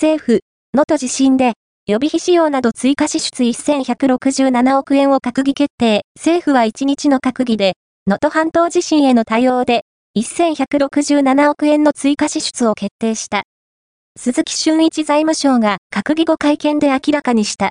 政府、能登地震で、予備費使用など追加支出1167億円を閣議決定。政府は1日の閣議で、能登半島地震への対応で、1167億円の追加支出を決定した。鈴木俊一財務省が閣議後会見で明らかにした。